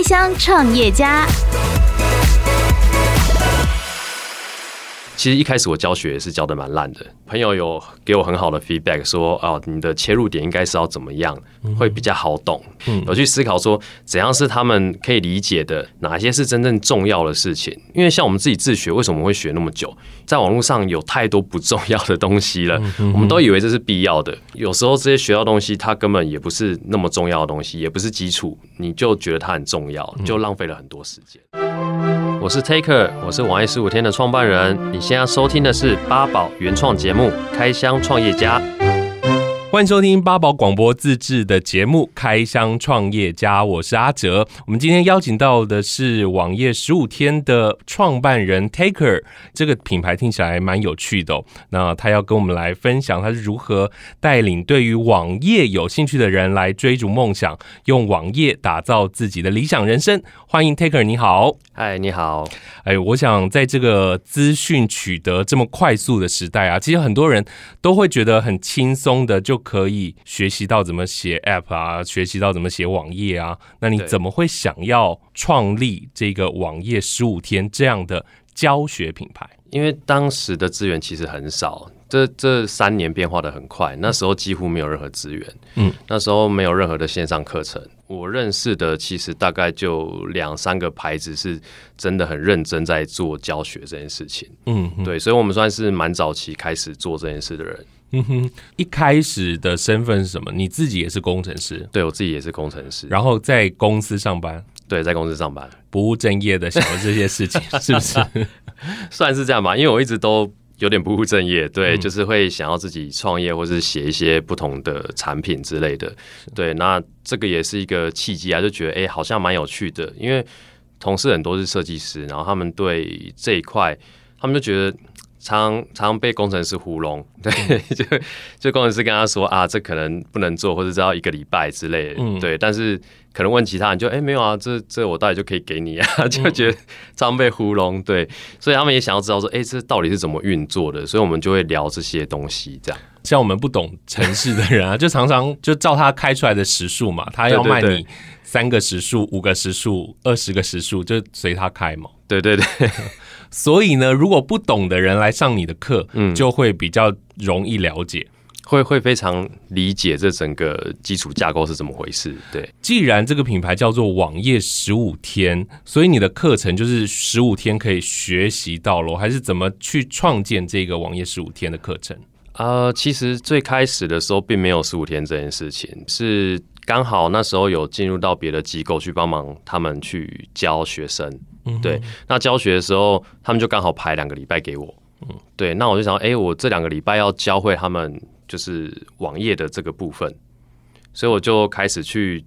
开箱创业家。其实一开始我教学也是教的蛮烂的，朋友有给我很好的 feedback，说哦，你的切入点应该是要怎么样，会比较好懂。嗯，我去思考说怎样是他们可以理解的，哪些是真正重要的事情。因为像我们自己自学，为什么会学那么久？在网络上有太多不重要的东西了，我们都以为这是必要的。有时候这些学到东西，它根本也不是那么重要的东西，也不是基础，你就觉得它很重要，就浪费了很多时间。我是 Taker，我是网易十五天的创办人。你现在收听的是八宝原创节目《开箱创业家》。欢迎收听八宝广播自制的节目《开箱创业家》，我是阿哲。我们今天邀请到的是网页十五天的创办人 Taker，这个品牌听起来蛮有趣的。那他要跟我们来分享他是如何带领对于网页有兴趣的人来追逐梦想，用网页打造自己的理想人生。欢迎 Taker，你好。嗨，你好。哎，我想在这个资讯取得这么快速的时代啊，其实很多人都会觉得很轻松的就。可以学习到怎么写 App 啊，学习到怎么写网页啊。那你怎么会想要创立这个网页十五天这样的教学品牌？因为当时的资源其实很少，这这三年变化的很快，那时候几乎没有任何资源，嗯，那时候没有任何的线上课程。我认识的其实大概就两三个牌子是真的很认真在做教学这件事情，嗯，对，所以我们算是蛮早期开始做这件事的人。嗯哼，一开始的身份是什么？你自己也是工程师？对，我自己也是工程师，然后在公司上班。对，在公司上班，不务正业的想的这些事情，是不是？算是这样吧，因为我一直都有点不务正业，对，嗯、就是会想要自己创业，或是写一些不同的产品之类的。对，那这个也是一个契机啊，就觉得哎、欸，好像蛮有趣的，因为同事很多是设计师，然后他们对这一块，他们就觉得。常常被工程师糊弄，对，就就工程师跟他说啊，这可能不能做，或者只要一个礼拜之类的，嗯、对。但是可能问其他人就，哎没有啊，这这我到底就可以给你啊，就觉得常被糊弄，对。所以他们也想要知道说，哎、欸，这到底是怎么运作的？所以我们就会聊这些东西，这样。像我们不懂城市的人啊，就常常就照他开出来的时数嘛，他要卖你三个时数、五个时数、二十个时数，就随他开嘛。对对对。所以呢，如果不懂的人来上你的课，嗯，就会比较容易了解，会会非常理解这整个基础架构是怎么回事。对，既然这个品牌叫做网页十五天，所以你的课程就是十五天可以学习到喽，还是怎么去创建这个网页十五天的课程？呃，其实最开始的时候并没有十五天这件事情，是刚好那时候有进入到别的机构去帮忙他们去教学生。嗯，对，那教学的时候，他们就刚好排两个礼拜给我。嗯，对，那我就想，哎，我这两个礼拜要教会他们就是网页的这个部分，所以我就开始去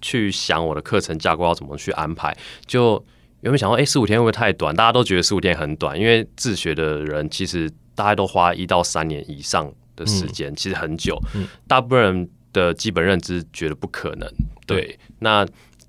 去想我的课程架构要怎么去安排。就有没有想到，哎，十五天会不会太短？大家都觉得十五天很短，因为自学的人其实大家都花一到三年以上的时间，嗯、其实很久。嗯，大部分人的基本认知觉得不可能。对，对那。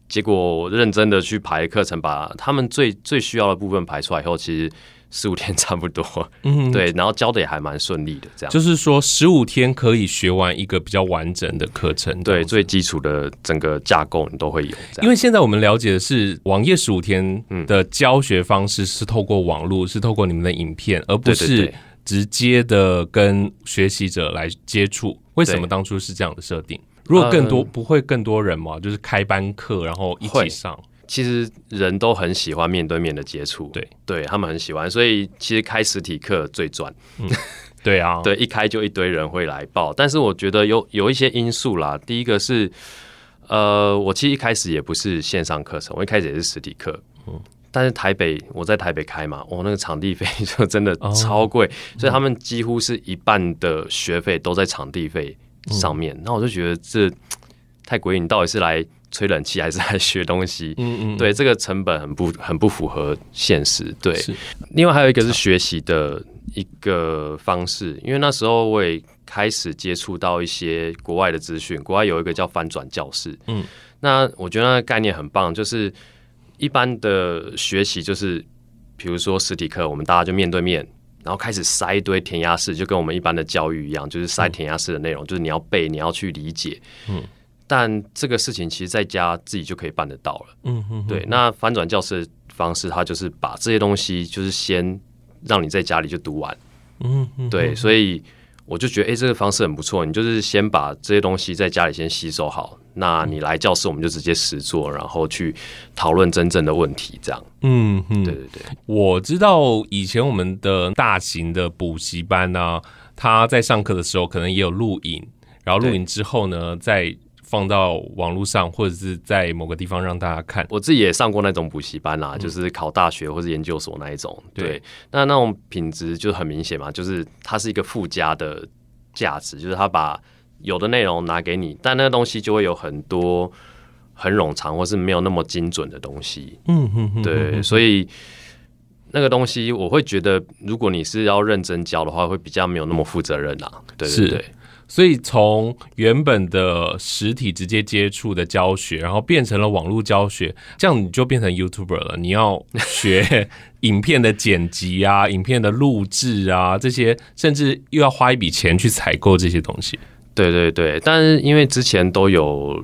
结果认真的去排课程，把他们最最需要的部分排出来以后，其实十五天差不多。嗯，对，然后教的也还蛮顺利的，这样。就是说十五天可以学完一个比较完整的课程，对，最基础的整个架构你都会有。因为现在我们了解的是网页十五天的教学方式是透过网络，是透过你们的影片，而不是直接的跟学习者来接触。为什么当初是这样的设定？如果更多、嗯、不会更多人嘛，就是开班课，然后一起上。其实人都很喜欢面对面的接触，对，对他们很喜欢，所以其实开实体课最赚。嗯、对啊，对，一开就一堆人会来报。但是我觉得有有一些因素啦。第一个是，呃，我其实一开始也不是线上课程，我一开始也是实体课。嗯，但是台北我在台北开嘛，我、哦、那个场地费 就真的超贵，哦、所以他们几乎是一半的学费都在场地费。上面，那我就觉得这太诡异，你到底是来吹冷气还是来学东西？嗯嗯，对，这个成本很不很不符合现实。对，另外还有一个是学习的一个方式，因为那时候我也开始接触到一些国外的资讯，国外有一个叫翻转教室。嗯，那我觉得那个概念很棒，就是一般的学习就是，比如说实体课，我们大家就面对面。然后开始塞一堆填鸭式，就跟我们一般的教育一样，就是塞填鸭式的内容，嗯、就是你要背，你要去理解。嗯，但这个事情其实在家自己就可以办得到了。嗯嗯，对。那翻转教室的方式，它就是把这些东西，就是先让你在家里就读完。嗯嗯，对。所以我就觉得，哎、欸，这个方式很不错。你就是先把这些东西在家里先吸收好，那你来教室，我们就直接实做，然后去讨论真正的问题，这样。嗯嗯，对对对。我知道以前我们的大型的补习班呢、啊，他在上课的时候可能也有录影。然后录影之后呢，再放到网络上，或者是在某个地方让大家看。我自己也上过那种补习班啦、啊嗯，就是考大学或者研究所那一种。对，对那那种品质就很明显嘛，就是它是一个附加的价值，就是他把有的内容拿给你，但那个东西就会有很多很冗长或是没有那么精准的东西。嗯嗯嗯，对，所以那个东西我会觉得，如果你是要认真教的话，会比较没有那么负责任啊。对对对。所以从原本的实体直接接触的教学，然后变成了网络教学，这样你就变成 YouTuber 了。你要学影片的剪辑啊，影片的录制啊，这些甚至又要花一笔钱去采购这些东西。对对对，但是因为之前都有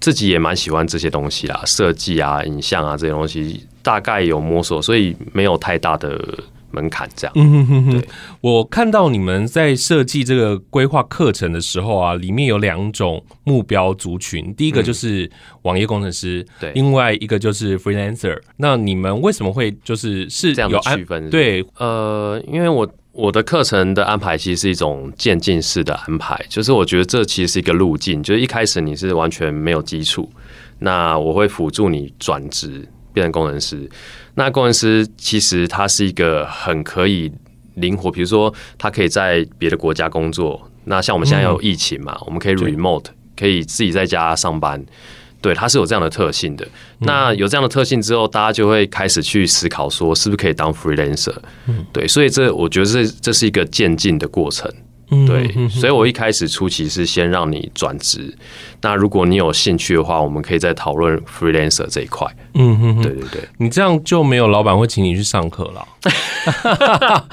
自己也蛮喜欢这些东西啦，设计啊、影像啊这些东西，大概有摸索，所以没有太大的。门槛这样，嗯哼哼哼。我看到你们在设计这个规划课程的时候啊，里面有两种目标族群，第一个就是网页工程师，对、嗯，另外一个就是 freelancer。那你们为什么会就是是这样的区分？对，呃，因为我我的课程的安排其实是一种渐进式的安排，就是我觉得这其实是一个路径，就是一开始你是完全没有基础，那我会辅助你转职变成工程师。那工程师其实他是一个很可以灵活，比如说他可以在别的国家工作。那像我们现在有疫情嘛，嗯、我们可以 remote，可以自己在家上班。对，它是有这样的特性的。那有这样的特性之后，大家就会开始去思考说，是不是可以当 freelancer？对，所以这我觉得这这是一个渐进的过程。对，所以我一开始初期是先让你转职。那如果你有兴趣的话，我们可以再讨论 freelancer 这一块。嗯哼，对对对，你这样就没有老板会请你去上课了。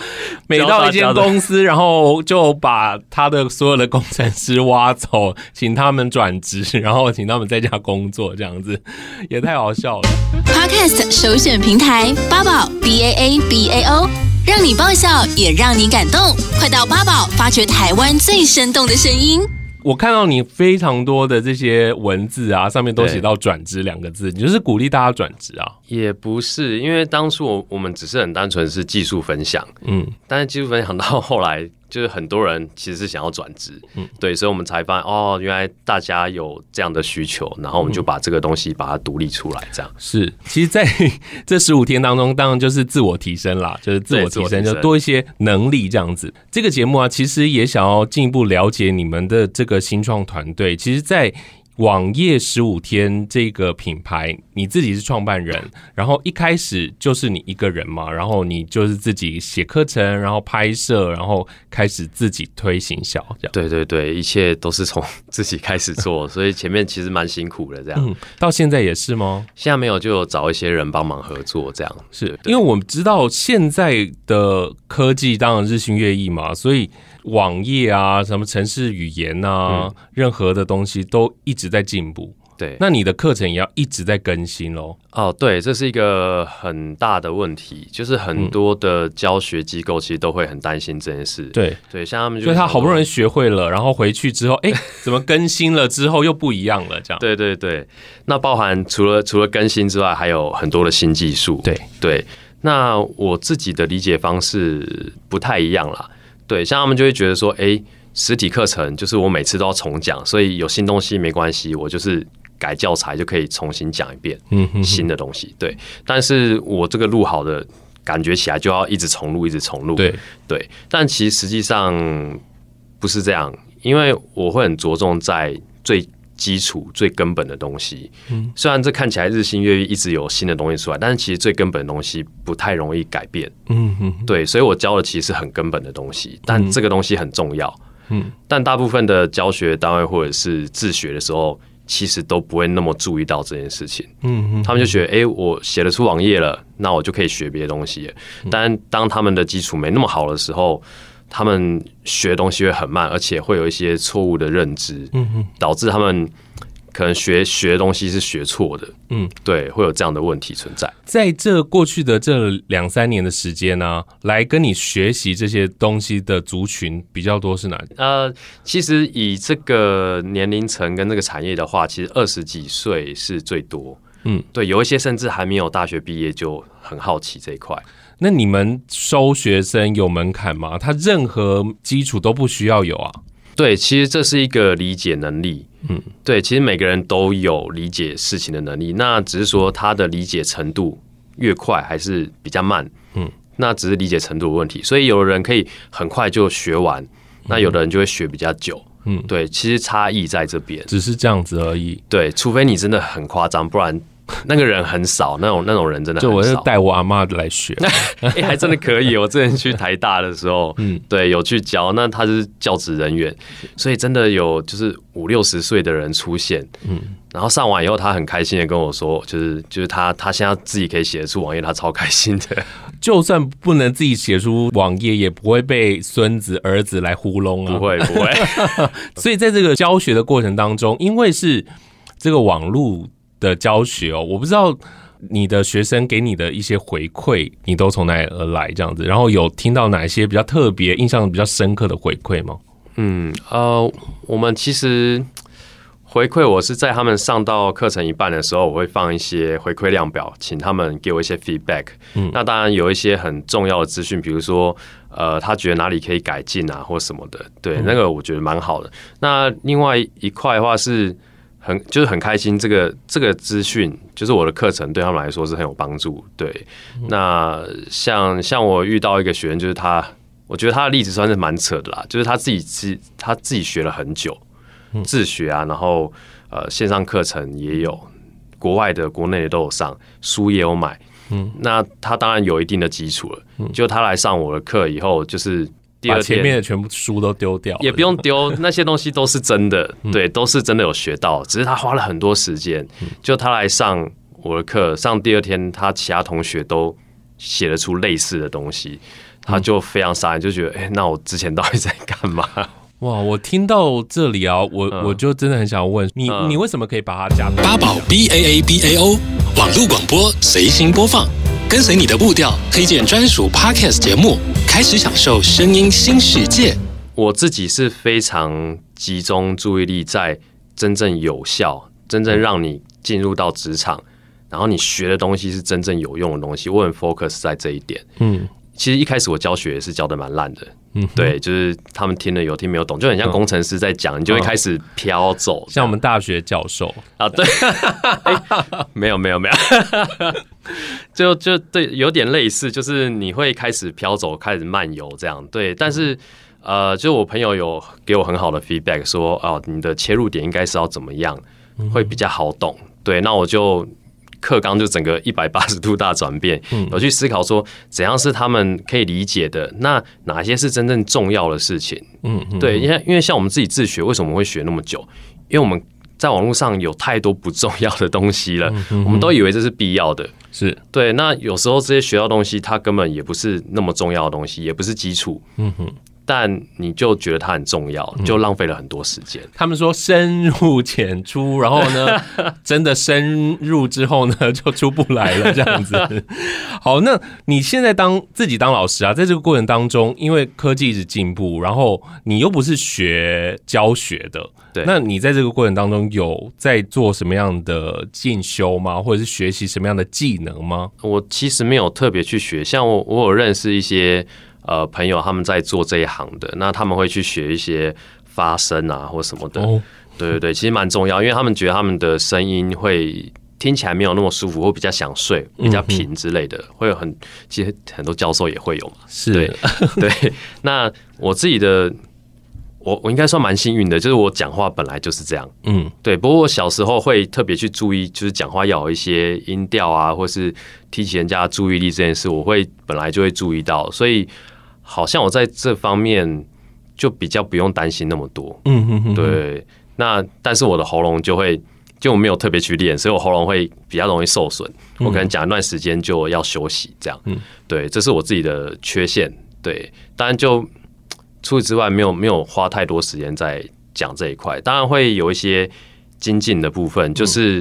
每到一间公司，然后就把他的所有的工程师挖走，请他们转职，然后请他们在家工作，这样子也太好笑了。Podcast 首选平台八宝 B A A B A O。让你爆笑，也让你感动。快到八宝，发掘台湾最生动的声音。我看到你非常多的这些文字啊，上面都写到“转职”两个字，你就是鼓励大家转职啊？也不是，因为当初我我们只是很单纯是技术分享，嗯，但是技术分享到后来。就是很多人其实是想要转职，嗯，对，所以我们才发现哦，原来大家有这样的需求，然后我们就把这个东西把它独立出来，这样、嗯、是。其实在 这十五天当中，当然就是自我提升啦，就是自我提升，就多一些能力这样子。这个节目啊，其实也想要进一步了解你们的这个新创团队。其实，在网页十五天这个品牌，你自己是创办人，然后一开始就是你一个人嘛，然后你就是自己写课程，然后拍摄，然后开始自己推行销，这样。对对对，一切都是从自己开始做，所以前面其实蛮辛苦的，这样、嗯。到现在也是吗？现在没有，就有找一些人帮忙合作，这样。是因为我们知道现在的科技当然日新月异嘛，所以。网页啊，什么城市语言啊、嗯，任何的东西都一直在进步。对，那你的课程也要一直在更新喽。哦，对，这是一个很大的问题，就是很多的教学机构其实都会很担心这件事。对、嗯，对，像他们就，所以他好不容易学会了，然后回去之后，哎，怎么更新了之后又不一样了？这样。对对对，那包含除了除了更新之外，还有很多的新技术。对对，那我自己的理解方式不太一样啦。对，像他们就会觉得说，哎，实体课程就是我每次都要重讲，所以有新东西没关系，我就是改教材就可以重新讲一遍，嗯，新的东西。对，但是我这个录好的感觉起来就要一直重录，一直重录。对对，但其实实际上不是这样，因为我会很着重在最。基础最根本的东西，嗯，虽然这看起来日新月异，一直有新的东西出来，但是其实最根本的东西不太容易改变，嗯嗯，对，所以我教的其实是很根本的东西，但这个东西很重要，嗯，但大部分的教学单位或者是自学的时候，其实都不会那么注意到这件事情，嗯嗯，他们就觉得，哎，我写得出网页了，那我就可以学别的东西，但当他们的基础没那么好的时候。他们学东西会很慢，而且会有一些错误的认知，导致他们可能学学东西是学错的，嗯，对，会有这样的问题存在。在这过去的这两三年的时间呢、啊，来跟你学习这些东西的族群比较多是哪？呃，其实以这个年龄层跟这个产业的话，其实二十几岁是最多。嗯，对，有一些甚至还没有大学毕业就很好奇这一块。那你们收学生有门槛吗？他任何基础都不需要有啊？对，其实这是一个理解能力。嗯，对，其实每个人都有理解事情的能力，那只是说他的理解程度越快还是比较慢。嗯，那只是理解程度的问题。所以有的人可以很快就学完，那有的人就会学比较久。嗯，对，其实差异在这边，只是这样子而已。对，除非你真的很夸张，不然。那个人很少，那种那种人真的很少。就我是带我阿妈来学，哎、欸，还真的可以。我之前去台大的时候，嗯，对，有去教。那他是教职人员，所以真的有就是五六十岁的人出现，嗯，然后上完以后，他很开心的跟我说，就是就是他他现在自己可以写得出网页，他超开心的。就算不能自己写出网页，也不会被孙子儿子来糊弄啊，不会不会。所以在这个教学的过程当中，因为是这个网络。的教学哦，我不知道你的学生给你的一些回馈，你都从哪里而来这样子？然后有听到哪一些比较特别、印象比较深刻的回馈吗？嗯呃，我们其实回馈，我是在他们上到课程一半的时候，我会放一些回馈量表，请他们给我一些 feedback。嗯，那当然有一些很重要的资讯，比如说呃，他觉得哪里可以改进啊，或什么的。对，那个我觉得蛮好的。那另外一块的话是。很就是很开心，这个这个资讯就是我的课程对他们来说是很有帮助。对，那像像我遇到一个学员，就是他，我觉得他的例子算是蛮扯的啦，就是他自己自他自己学了很久，自学啊，然后呃线上课程也有，国外的、国内的都有上，书也有买，嗯，那他当然有一定的基础了。就他来上我的课以后，就是。把前面的全部书都丢掉，也不用丢，那些东西都是真的，对，都是真的有学到，只是他花了很多时间。就他来上我的课，上第二天，他其他同学都写得出类似的东西，他就非常傻眼，就觉得，哎，那我之前到底在干嘛？哇，我听到这里啊，我我就真的很想问你，你为什么可以把它加八宝 B A A B A O 网络广播随心播放，跟随你的步调，推荐专属 Podcast 节目。开始享受声音新世界。我自己是非常集中注意力在真正有效、真正让你进入到职场，然后你学的东西是真正有用的东西。我很 focus 在这一点。嗯，其实一开始我教学也是教的蛮烂的。嗯，对，就是他们听了有听没有懂，就很像工程师在讲，你就会开始飘走。像我们大学教授啊，对，没有没有没有。就就对，有点类似，就是你会开始飘走，开始漫游这样。对，但是呃，就我朋友有给我很好的 feedback，说哦，你的切入点应该是要怎么样，会比较好懂。对，那我就课纲就整个一百八十度大转变，我去思考说怎样是他们可以理解的，那哪些是真正重要的事情？嗯，对，因为因为像我们自己自学，为什么会学那么久？因为我们在网络上有太多不重要的东西了，我们都以为这是必要的。是对，那有时候这些学到东西，它根本也不是那么重要的东西，也不是基础。嗯哼，但你就觉得它很重要，就浪费了很多时间。他们说深入浅出，然后呢，真的深入之后呢，就出不来了，这样子。好，那你现在当自己当老师啊，在这个过程当中，因为科技一直进步，然后你又不是学教学的。对，那你在这个过程当中有在做什么样的进修吗？或者是学习什么样的技能吗？我其实没有特别去学，像我我有认识一些呃朋友，他们在做这一行的，那他们会去学一些发声啊或什么的。哦，对对对，其实蛮重要，因为他们觉得他们的声音会听起来没有那么舒服，或比较想睡，比较平之类的，嗯、会有很其实很多教授也会有嘛。是，对对。那我自己的。我我应该算蛮幸运的，就是我讲话本来就是这样，嗯，对。不过我小时候会特别去注意，就是讲话要有一些音调啊，或是提起人家注意力这件事，我会本来就会注意到，所以好像我在这方面就比较不用担心那么多，嗯嗯嗯，对。那但是我的喉咙就会就我没有特别去练，所以我喉咙会比较容易受损，我可能讲一段时间就要休息，这样，嗯，对，这是我自己的缺陷，对，当然就。除此之外，没有没有花太多时间在讲这一块。当然会有一些精进的部分，就是、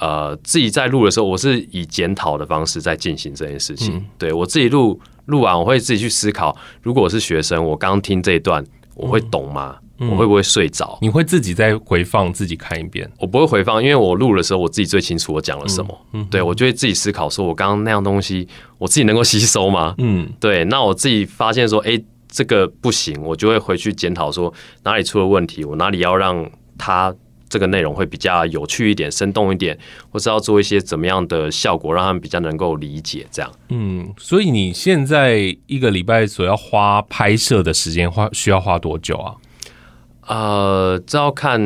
嗯、呃自己在录的时候，我是以检讨的方式在进行这件事情。嗯、对我自己录录完，我会自己去思考，如果我是学生，我刚听这一段，我会懂吗？嗯我会不会睡着？你会自己再回放自己看一遍？我不会回放，因为我录的时候我自己最清楚我讲了什么。嗯，对，我就会自己思考，说我刚刚那样东西，我自己能够吸收吗？嗯，对。那我自己发现说，哎，这个不行，我就会回去检讨说哪里出了问题，我哪里要让它这个内容会比较有趣一点、生动一点，或是要做一些怎么样的效果，让他们比较能够理解这样。嗯，所以你现在一个礼拜所要花拍摄的时间花需要花多久啊？呃，这要看，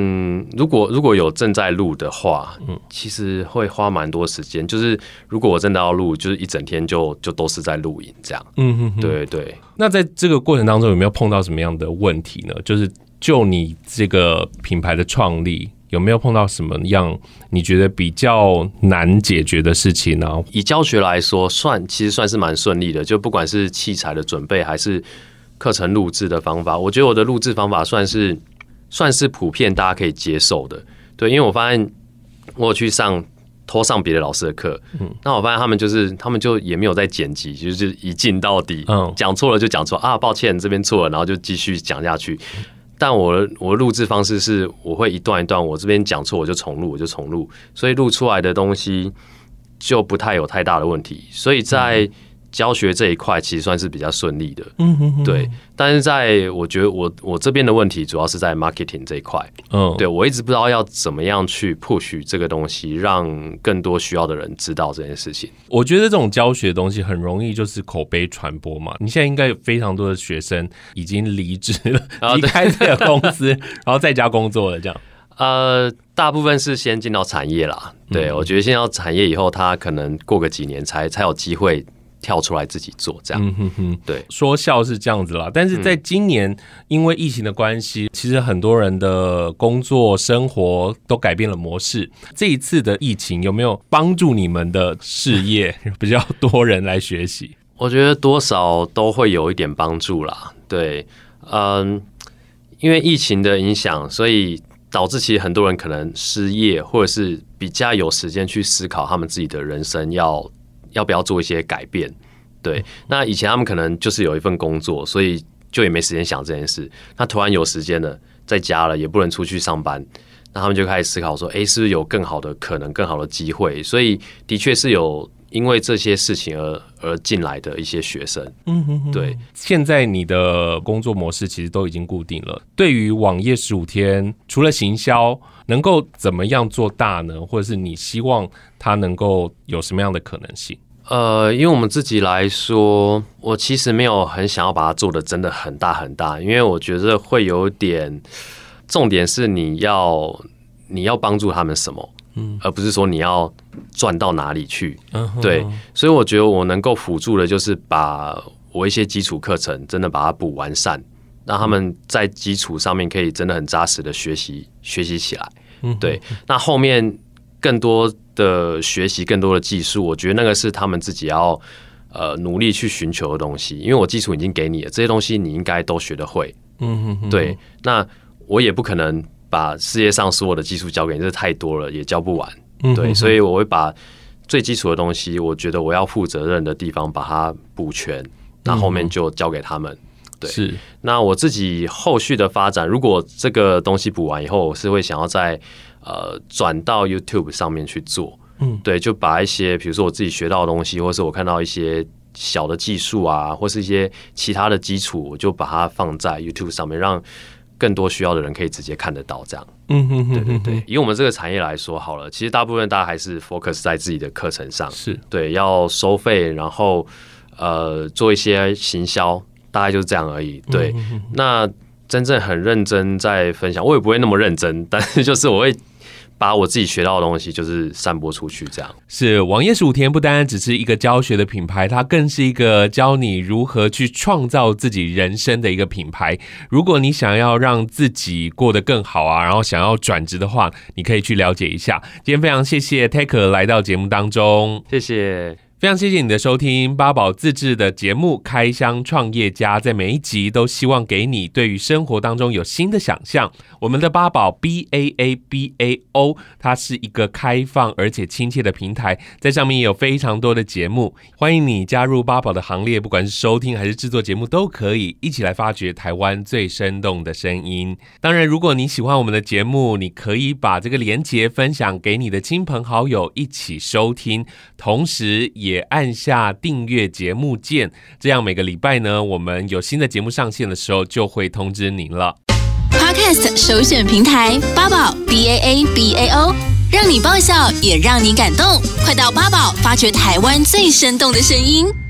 如果如果有正在录的话，嗯，其实会花蛮多时间。就是如果我真的要录，就是一整天就就都是在录影这样。嗯哼哼，对对。那在这个过程当中，有没有碰到什么样的问题呢？就是就你这个品牌的创立，有没有碰到什么样你觉得比较难解决的事情呢？以教学来说，算其实算是蛮顺利的。就不管是器材的准备，还是课程录制的方法，我觉得我的录制方法算是。算是普遍大家可以接受的，对，因为我发现我有去上拖上别的老师的课，嗯，那我发现他们就是他们就也没有在剪辑，就是一进到底，嗯，讲错了就讲错啊，抱歉这边错了，然后就继续讲下去。但我我录制方式是，我会一段一段，我这边讲错我就重录，我就重录，所以录出来的东西就不太有太大的问题，所以在。教学这一块其实算是比较顺利的，嗯哼哼，对。但是在我觉得我我这边的问题主要是在 marketing 这一块，嗯，对，我一直不知道要怎么样去 push 这个东西，让更多需要的人知道这件事情。我觉得这种教学的东西很容易就是口碑传播嘛。你现在应该有非常多的学生已经离职了，离开这个公司，然后在家工作了，这样。呃，大部分是先进到产业啦。对，我觉得进到产业以后，他可能过个几年才才有机会。跳出来自己做这样，嗯哼哼，对，说笑是这样子啦。但是在今年，因为疫情的关系，其实很多人的工作生活都改变了模式。这一次的疫情有没有帮助你们的事业 比较多人来学习？我觉得多少都会有一点帮助啦。对，嗯，因为疫情的影响，所以导致其实很多人可能失业，或者是比较有时间去思考他们自己的人生要。要不要做一些改变？对，那以前他们可能就是有一份工作，所以就也没时间想这件事。那突然有时间了，在家了，也不能出去上班，那他们就开始思考说：“诶，是不是有更好的可能、更好的机会？”所以，的确是有因为这些事情而而进来的一些学生。嗯哼哼，对。现在你的工作模式其实都已经固定了。对于网页十五天，除了行销，能够怎么样做大呢？或者是你希望它能够有什么样的可能性？呃，因为我们自己来说，我其实没有很想要把它做的真的很大很大，因为我觉得会有点。重点是你要你要帮助他们什么，嗯，而不是说你要赚到哪里去，嗯，对。所以我觉得我能够辅助的就是把我一些基础课程真的把它补完善，让他们在基础上面可以真的很扎实的学习学习起来，嗯，对。那后面更多。的学习更多的技术，我觉得那个是他们自己要呃努力去寻求的东西。因为我基础已经给你了，这些东西你应该都学得会。嗯哼哼，对。那我也不可能把世界上所有的技术教给你，这太多了，也教不完。对，所以我会把最基础的东西，我觉得我要负责任的地方把它补全，那后面就交给他们。对，是。那我自己后续的发展，如果这个东西补完以后，我是会想要在。呃，转到 YouTube 上面去做，嗯，对，就把一些，比如说我自己学到的东西，或是我看到一些小的技术啊，或是一些其他的基础，我就把它放在 YouTube 上面，让更多需要的人可以直接看得到，这样。嗯哼哼，对对对。以我们这个产业来说，好了，其实大部分大家还是 focus 在自己的课程上，是对，要收费，然后呃做一些行销，大概就是这样而已。对，嗯哼哼，那真正很认真在分享，我也不会那么认真，但是就是我会。把我自己学到的东西，就是散播出去，这样。是网页十五天，不单单只是一个教学的品牌，它更是一个教你如何去创造自己人生的一个品牌。如果你想要让自己过得更好啊，然后想要转职的话，你可以去了解一下。今天非常谢谢 Taker 来到节目当中，谢谢。非常谢谢你的收听，八宝自制的节目《开箱创业家》，在每一集都希望给你对于生活当中有新的想象。我们的八宝 B A A B A O，它是一个开放而且亲切的平台，在上面也有非常多的节目，欢迎你加入八宝的行列，不管是收听还是制作节目都可以，一起来发掘台湾最生动的声音。当然，如果你喜欢我们的节目，你可以把这个连结分享给你的亲朋好友一起收听，同时也。也按下订阅节目键，这样每个礼拜呢，我们有新的节目上线的时候，就会通知您了。Podcast 首选平台八宝 B A A B A O，让你爆笑也让你感动，快到八宝发掘台湾最生动的声音。